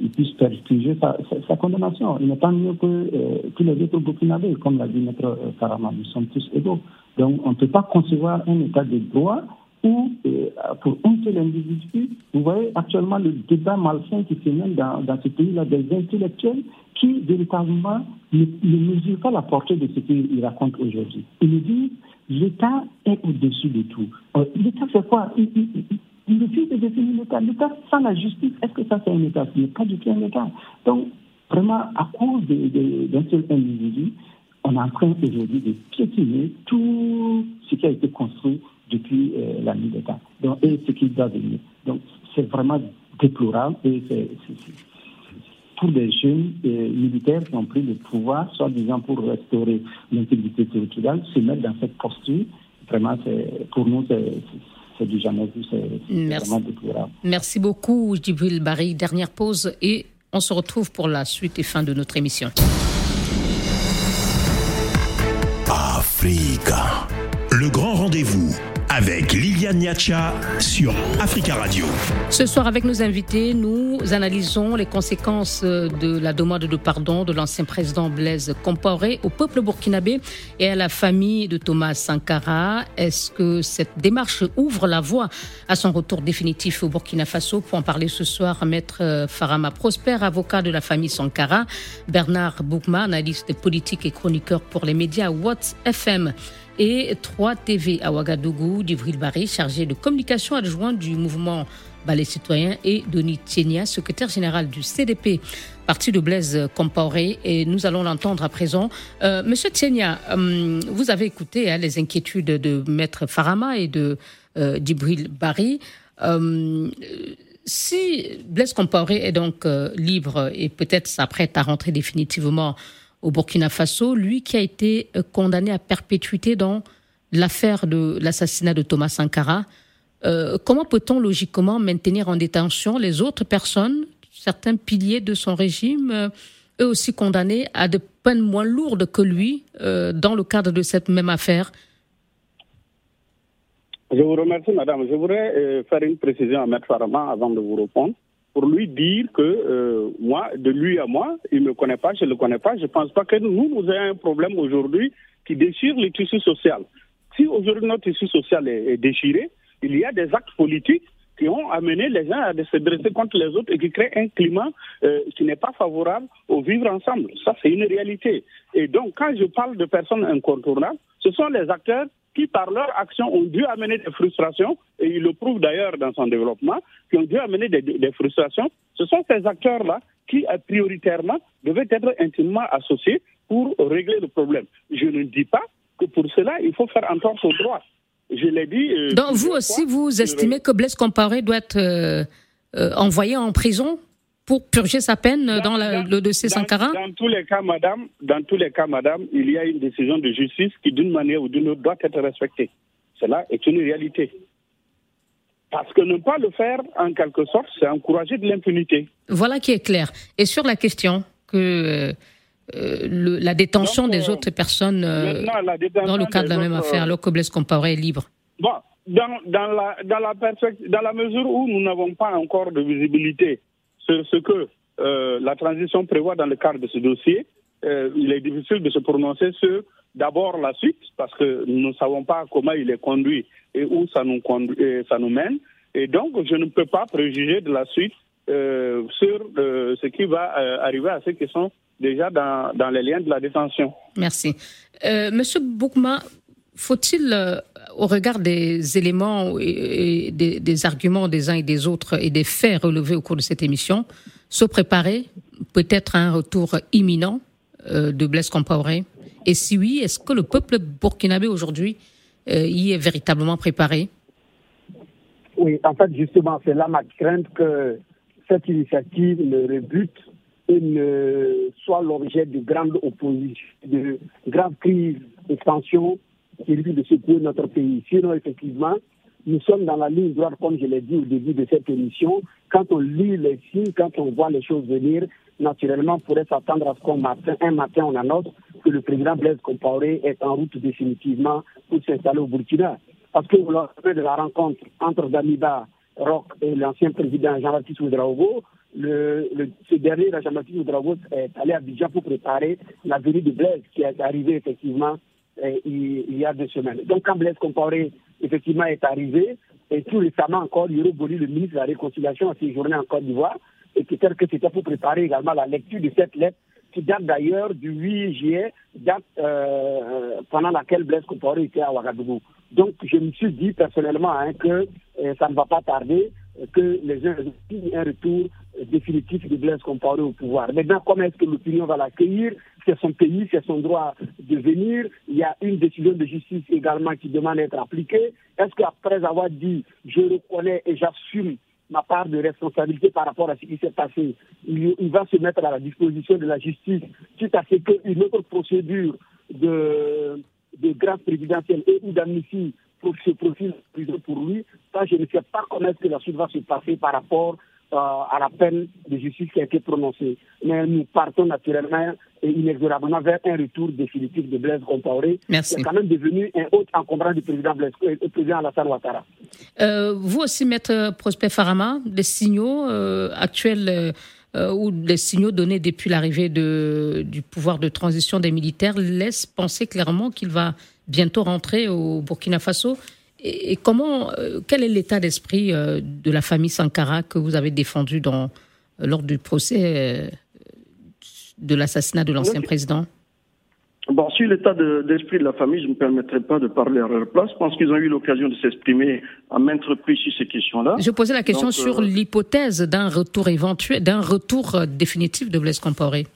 il puisse perjuger sa, sa, condamnation. Il n'est pas mieux que tous les autres Burkinabés, comme l'a dit notre Karama. Nous sommes tous égaux. Donc, on ne peut pas concevoir un état de droit ou euh, pour un seul individu. Vous voyez actuellement le débat malsain qui se mène dans, dans ce pays-là des intellectuels qui véritablement ne, mesurent pas la portée de ce qu'ils racontent aujourd'hui. Ils disent l'État est au-dessus de tout. Euh, L'État c'est quoi? Il, il, il, refuse de définir l'État. L'État sans la justice, est-ce que ça c'est un État? Ce n'est pas du tout un État. Donc vraiment à cause d'un seul individu, on est en train aujourd'hui de piétiner tout ce qui a été construit depuis euh, la nuit des temps. Donc, et ce qui doit venir. Donc, c'est vraiment déplorable et c'est pour des jeunes euh, militaires qui ont pris le pouvoir, soi-disant pour restaurer l'intégrité territoriale, se mettre dans cette posture. Vraiment, pour nous, c'est du jamais vu, c'est vraiment déplorable. Merci beaucoup, Djibril Barry. Dernière pause et on se retrouve pour la suite et fin de notre émission. Africa. Le grand rendez-vous avec Liliane Niacha sur Africa Radio. Ce soir, avec nos invités, nous analysons les conséquences de la demande de pardon de l'ancien président Blaise Compaoré au peuple burkinabé et à la famille de Thomas Sankara. Est-ce que cette démarche ouvre la voie à son retour définitif au Burkina Faso? Pour en parler ce soir, Maître Farama Prosper, avocat de la famille Sankara, Bernard Boukma, analyste politique et chroniqueur pour les médias Watts FM et 3 TV à Ouagadougou, d'Ivril Barry, chargé de communication adjoint du mouvement Ballet Citoyen, et Denis Tienia, secrétaire général du CDP, parti de Blaise Compaoré. Et nous allons l'entendre à présent. Euh, Monsieur Tienia, euh, vous avez écouté hein, les inquiétudes de Maître Farama et de euh, d'Ibril Barry. Euh, si Blaise Compaoré est donc libre et peut-être s'apprête à rentrer définitivement au Burkina Faso, lui qui a été euh, condamné à perpétuité dans l'affaire de l'assassinat de Thomas Sankara. Euh, comment peut-on logiquement maintenir en détention les autres personnes, certains piliers de son régime, euh, eux aussi condamnés à de peines moins lourdes que lui dans le cadre de cette même affaire? Je vous remercie, madame. Je voudrais faire une précision à Maître Farama avant de vous répondre pour lui dire que euh, moi, de lui à moi, il ne me connaît pas, je ne le connais pas. Je ne pense pas que nous, nous ayons un problème aujourd'hui qui déchire le tissu social. Si aujourd'hui notre tissu social est, déchiré, il y a des actes politiques qui ont amené les uns à se dresser contre les autres et qui créent un climat euh, qui n'est pas favorable au vivre ensemble. Ça, c'est une réalité. Et donc, quand je parle de personnes incontournables, ce sont les acteurs qui, par leur action, ont dû amener des frustrations, et il le prouve d'ailleurs dans son développement, qui ont dû amener des, frustrations. Ce sont ces acteurs-là qui, euh, prioritairement, devaient être intimement associés pour régler le problème. Je ne dis pas que pour cela, il faut faire entorse au droit. Je l'ai dit. Euh, Donc, vous aussi, vous estimez que Blaise Comparé doit être euh, envoyé en prison? Pour purger sa peine dans, le dossier Sankara? Dans tous les cas, madame, dans tous les cas, madame, il y a une décision de justice qui, d'une manière ou d'une autre, doit être respectée. Cela est une réalité. Parce que ne pas le faire, en quelque sorte, c'est encourager de l'impunité. Voilà qui est clair. Et sur la question que euh, la détention des euh, autres personnes euh, dans le cadre de la même affaire, alors que Blaise Compaoré est libre Bon, dans, dans, la, dans, la dans la mesure où nous n'avons pas encore de visibilité sur ce que la transition prévoit dans le cadre de ce dossier, il est difficile de se prononcer sur d'abord la suite, parce que nous ne savons pas comment il est conduit et où ça nous, conduit, ça nous mène. Et donc, je ne peux pas préjuger de la suite euh, sur euh, ce qui va euh, arriver à ceux qui sont déjà dans, dans, les liens de la détention. Merci. Monsieur Boukma, faut-il, au regard des éléments et, des, arguments des uns et des autres et des faits relevés au cours de cette émission, se préparer peut-être un retour imminent de Blaise Compaoré. Et si oui, est-ce que le peuple burkinabé aujourd'hui y est véritablement préparé? Oui, en fait, justement, c'est là ma crainte que cette initiative ne rebute et ne soit l'objet de grandes oppositions, de graves crises de tensions qui risquent de secouer notre pays. Sinon, effectivement, nous sommes dans la ligne droite, comme je l'ai dit au début de cette émission. Quand on lit les signes, quand on voit les choses venir, naturellement, on pourrait s'attendre à ce qu'un matin, un matin, on annonce que le président Blaise Compaoré est en route définitivement pour s'installer au Burkina. Parce que lors de la rencontre entre Damiba Rock et l'ancien président Jean-Baptiste Ouedraogo, ce dernier, Jean-Baptiste Ouedraogo, est allé à Abidjan pour préparer la venue de Blaise, qui est arrivée effectivement il, y a deux semaines. Donc quand Blaise Comparé effectivement est arrivé, et tout récemment encore, Yoro Boli, le ministre de la Réconciliation, a séjourné en Côte d'Ivoire, et peut-être que c'était pour préparer également la lecture de cette lettre qui date d'ailleurs du 8 juillet, date euh, pendant laquelle Blaise Compaoré était à Ouagadougou. Donc je me suis dit personnellement hein, que euh, ça ne va pas tarder, que les uns signent un retour définitif de Blaise Compaoré au pouvoir. Maintenant, comment est-ce que l'opinion va l'accueillir? C'est son pays, c'est son droit de venir. Il y a une décision de justice également qui demande d'être appliquée. Est-ce qu'après avoir dit je reconnais et j'assume ma part de responsabilité par rapport à ce qui s'est passé. Il, va se mettre à la disposition de la justice, quitte à ce qu'une autre procédure de, de grâce présidentielle et ou d'amnistie se profile pour lui? Ça, je ne sais pas comment est-ce que la suite va se passer par rapport euh, à la peine de justice qui a été prononcée. Mais nous partons naturellement et inexorablement vers un retour définitif de Blaise Compaoré, Merci. qui est quand même devenu un autre encombrant du président, Blaise, euh, le président Alassane Ouattara. Euh, vous aussi, Maître Prosper Farama, des signaux actuels ou les signaux donnés depuis l'arrivée de, du pouvoir de transition des militaires laissent penser clairement qu'il va bientôt rentrer au Burkina Faso et, comment, euh, quel est l'état d'esprit euh, de la famille Sankara que vous avez défendu dans, euh, lors du procès de l'assassinat de l'ancien président? Bon, sur l'état d'esprit de, la famille, je ne me permettrai pas de parler à leur place. Je pense qu'ils ont eu l'occasion de s'exprimer à maintes reprises sur ces questions-là. Je posais la question sur l'hypothèse d'un retour éventuel, d'un retour définitif de Blaise Compaoré.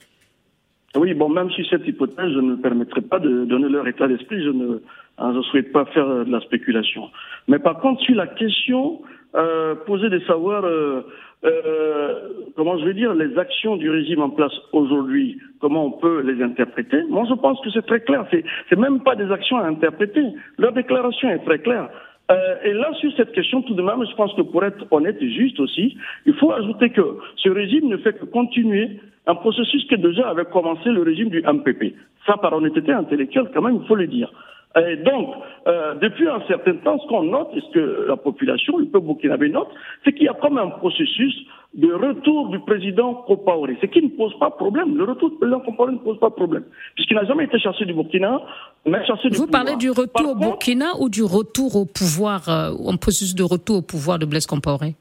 Oui, bon, même si cette hypothèse, je ne me permettrai pas de donner leur état d'esprit. Je ne Hein, je ne souhaite pas faire de la spéculation. Mais par contre, sur la question euh, posée de savoir euh, euh, comment je vais dire les actions du régime en place aujourd'hui, comment on peut les interpréter? Moi, je pense que c'est très clair. C'est, c'est même pas des actions à interpréter. Leur déclaration est très claire. Euh, et là, sur cette question, tout de même, je pense que pour être honnête et juste aussi, il faut ajouter que ce régime ne fait que continuer un processus que déjà avait commencé le régime du MPP. Ça, par honnêteté intellectuelle, quand même, il faut le dire. Et donc, euh, depuis un certain temps, ce qu'on note, et ce que la population, le peuple burkinabé note, c'est qu'il y a comme un processus de retour du président Kopaoré, ce qui ne pose pas problème. Le retour du président Kopaoré ne pose pas problème, puisqu'il n'a jamais été chassé du Burkina, mais chassé du Vous parlez du retour au Burkina ou du retour au pouvoir, euh, un processus de retour au pouvoir de Blaise Compaoré?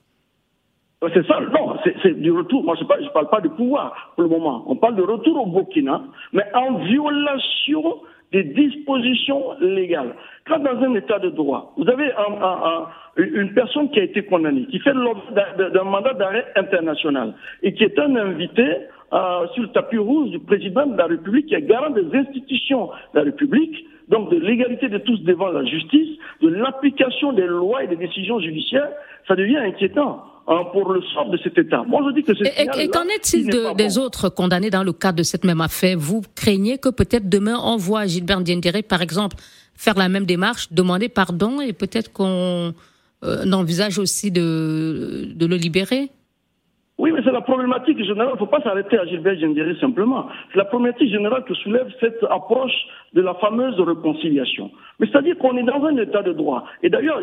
Euh, c'est ça, non, c'est du retour. Moi, je ne parle, parle pas de pouvoir pour le moment. On parle de retour au Burkina, mais en violation des dispositions légales. Quand dans un état de droit, vous avez une personne qui a été condamnée, qui fait l'objet d'un mandat d'arrêt international et qui est un invité euh, sur le tapis rouge du président de la République, qui est garant des institutions de la République, donc de l'égalité de tous devant la justice, de l'application des lois et des décisions judiciaires, ça devient inquiétant. Hein, pour le sort de cet État. Moi, je dis que Et, et qu'en est-il des autres condamnés dans le cadre de cette même affaire? Vous craignez que peut-être demain on voit Gilbert Diendéré, par exemple, faire la même démarche, demander pardon et peut-être qu'on euh, envisage aussi de, de le libérer? Oui, mais c'est la problématique générale. Il ne faut pas s'arrêter à Gilbert Gendéré simplement. C'est la problématique générale que soulève cette approche de la fameuse réconciliation. Mais c'est-à-dire qu'on est dans un état de droit. Et d'ailleurs,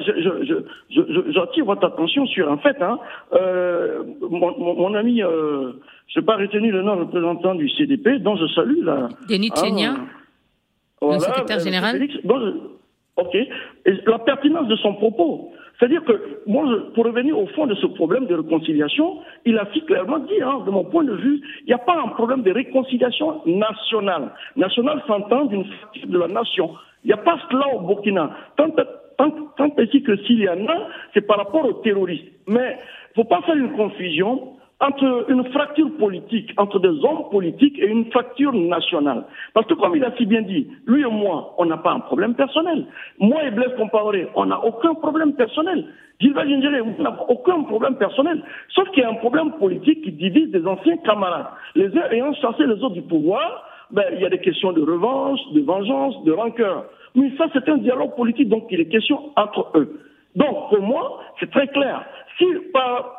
j'attire votre attention sur un fait. Hein. Euh, mon, mon, ami, euh, je n'ai pas retenu le nom représentant du CDP, dont je salue là. Denis Tchenia, le secrétaire général. Ok. Et la pertinence de son propos. C'est-à-dire que, moi, pour revenir au fond de ce problème de réconciliation, il a clairement dit, hein, de mon point de vue, il n'y a pas un problème de réconciliation nationale. Nationale s'entend d'une fracture de la nation. Il n'y a pas cela au Burkina. Tant, tant, tant que s'il y en a, c'est par rapport aux terroristes. Mais il ne faut pas faire une confusion entre une fracture politique, entre des hommes politiques et une fracture nationale. Parce que comme il a si bien dit, lui et moi, on n'a pas un problème personnel. Moi et Blaise Compaoré, on n'a aucun problème personnel. Gilbert Gingéré, on n'a aucun problème personnel. Sauf qu'il y a un problème politique qui divise des anciens camarades. Les uns ayant chassé les autres du pouvoir, ben, il y a des questions de revanche, de vengeance, de rancœur. Mais ça, c'est un dialogue politique, donc il est question entre eux. Donc, pour moi, c'est très clair. Si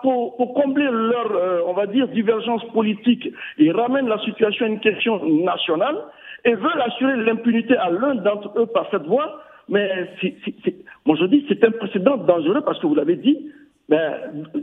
pour, pour, combler leur, euh, on va dire, divergence politique, ils ramènent la situation à une question nationale et veulent assurer l'impunité à l'un d'entre eux par cette voie, mais moi je dis c'est un précédent dangereux parce que vous l'avez dit, ben,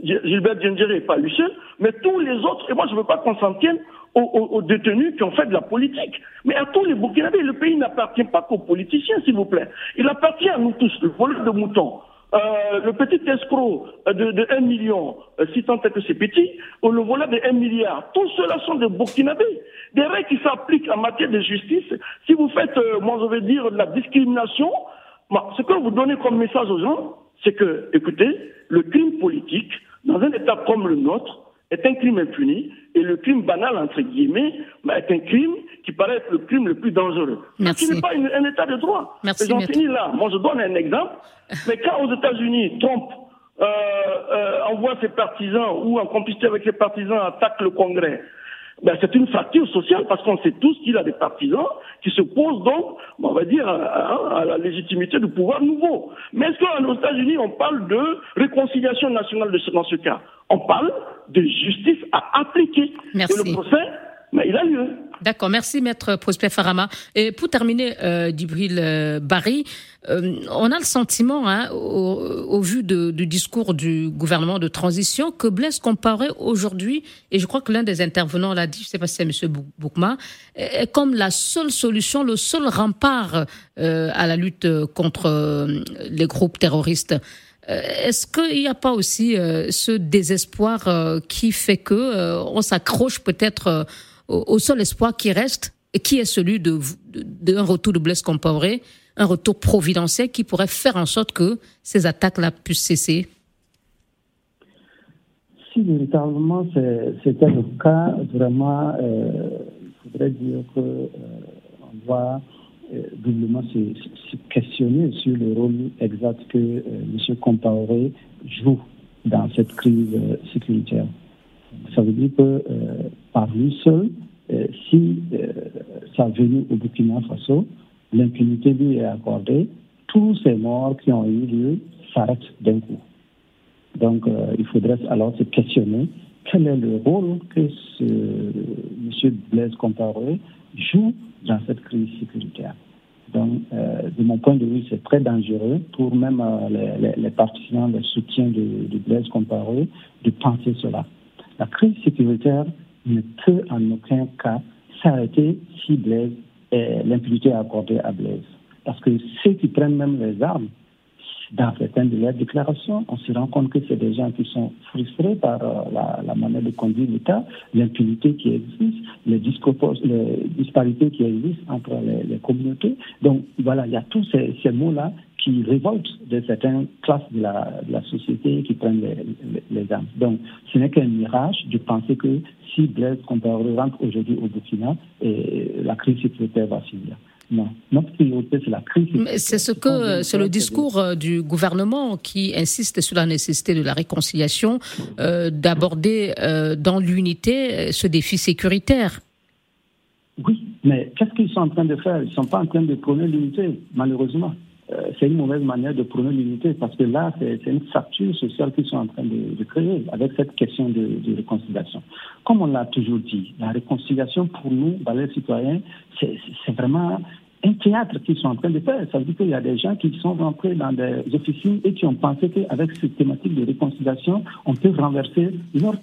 Gilbert Djendjere n'est pas lui seul, mais tous les autres, et moi je ne veux pas qu'on s'en tienne aux, aux, détenus qui ont fait de la politique, mais à tous les Burkinabés. Le pays n'appartient pas qu'aux politiciens, s'il vous plaît. Il appartient à nous tous, le voleur de moutons. Euh, le petit escroc de, de 1 million, euh, si tant est que c'est petit, ou le volet de 1 milliard, tous ceux-là sont des Burkinabés. Des règles qui s'appliquent en matière de justice. Si vous faites, euh, moi je veux dire, de la discrimination, ce que vous donnez comme message aux gens, c'est que, écoutez, le crime politique, dans un État comme le nôtre, est un crime impuni et le crime banal, entre guillemets, bah, est un crime qui paraît être le crime le plus dangereux. Merci. Ce n'est pas un état de droit. Merci. J'en finis là. Moi, je donne un exemple. Mais quand aux États-Unis, Trump euh, euh, envoie ses partisans ou en complicité avec ses partisans attaque le Congrès, ben, c'est une fracture sociale parce qu'on sait tous qu'il a des partisans qui se posent donc, on va dire, à, la légitimité du pouvoir nouveau. Mais est-ce qu'aux États-Unis, on parle de réconciliation nationale de ce, dans ce cas? On parle de justice à appliquer. Merci. Et le procès, mais il a lieu. D'accord, merci Maître Prosper Farama. Et pour terminer, euh, Dibril euh, Barry, euh, on a le sentiment, hein, au, vu du discours du gouvernement de transition, que Blaise Compaoré aujourd'hui, et je crois que l'un des intervenants l'a dit, je ne sais pas si c'est M. Boukma, est, comme la seule solution, le seul rempart euh, à la lutte contre euh, les groupes terroristes. Est-ce qu'il n'y a pas aussi ce désespoir qui fait que on s'accroche peut-être au, seul espoir qui reste, et qui est celui d'un de, retour de Blaise Compaoré, un retour providentiel qui pourrait faire en sorte que ces attaques-là puissent cesser Si véritablement c'était le cas, vraiment, euh, il faudrait dire qu'on euh, doit euh, doublement se, questionner sur le rôle exact que M. Compaoré joue dans cette crise sécuritaire. Ça veut dire que par lui seul, si ça venait au Burkina Faso, l'impunité lui est accordée, tous ces morts qui ont eu lieu s'arrêtent d'un coup. Donc, euh, il faudrait alors se questionner quel est le rôle que ce M. Blaise Compaoré joue dans cette crise sécuritaire. Donc, euh, de mon point de vue, c'est très dangereux pour même euh, les, partisans, les soutiens de, de Blaise Compaoré de penser cela. La crise sécuritaire ne peut en aucun cas s'arrêter si Blaise l'impunité accordée à Blaise. Parce que ceux qui prennent même les armes, dans certaines de leurs déclarations, on se rend compte que c'est des gens qui sont frustrés par euh, la, manière de conduire l'État, l'impunité qui existe, les, les, disparités qui existent entre les, communautés. Donc voilà, il y a tous ces, mots-là qui révoltent de certaines classes de la, société qui prennent les, armes. Donc ce n'est qu'un mirage de penser que si Blaise Compaoré rentre aujourd'hui au Burkina, et la crise sécuritaire va finir. Non, notre priorité, c'est la crise. C'est ce que c'est le discours euh, du gouvernement qui insiste sur la nécessité de la réconciliation, euh, d'aborder euh, dans l'unité ce défi sécuritaire. Oui, mais qu'est-ce qu'ils sont en train de faire? Ils ne sont pas en train de prôner l'unité, malheureusement. Euh, c'est une mauvaise manière de prôner l'unité parce que là, c'est une fracture sociale qu'ils sont en train de, créer avec cette question de, réconciliation. Comme on l'a toujours dit, la réconciliation pour nous, les citoyens, c'est vraiment un théâtre qu'ils sont en train de faire. Ça veut dire qu'il y a des gens qui sont rentrés dans des officines et qui ont pensé qu'avec cette thématique de réconciliation, on peut renverser leur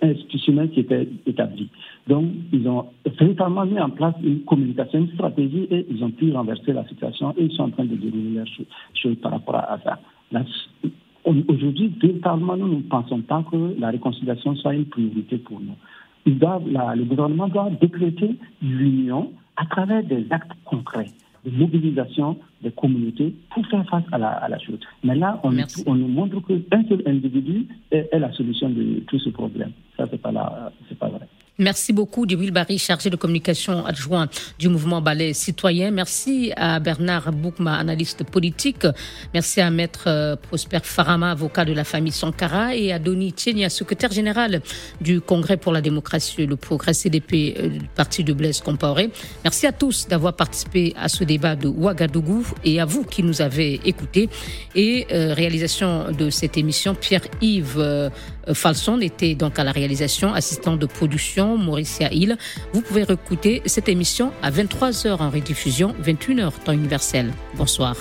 institutionnel qui était établi. Donc, ils ont véritablement mis en place une communication, une stratégie et ils ont pu renverser la situation et ils sont en train de dérouler leurs choses par rapport à ça. Aujourd'hui, véritablement, nous ne pensons pas que la réconciliation soit une priorité pour nous. Ils doivent, le gouvernement doit décréter l'union à travers des actes concrets de mobilisation des communautés pour faire face à la, à la chose. Mais là, on, on nous montre qu'un seul individu est, est, la solution de tout ce problème. Ça, c'est pas, pas vrai. Merci beaucoup, Djibril Barry, chargé de communication adjoint du mouvement Ballet Citoyen. Merci à Bernard Boukma, analyste politique. Merci à Maître euh, Prosper Farama, avocat de la famille Sankara, et à Doni Tchenia, secrétaire général du Congrès pour la démocratie et le progrès CDP euh, parti de Blaise Compaoré. Merci à tous d'avoir participé à ce débat de Ouagadougou et à vous qui nous avez écoutés. Et euh, réalisation de cette émission, Pierre-Yves Falson était donc à la réalisation, assistant de production, Mauricia Hill. Vous pouvez réécouter cette émission à 23h en rediffusion, 21h temps universel. Bonsoir.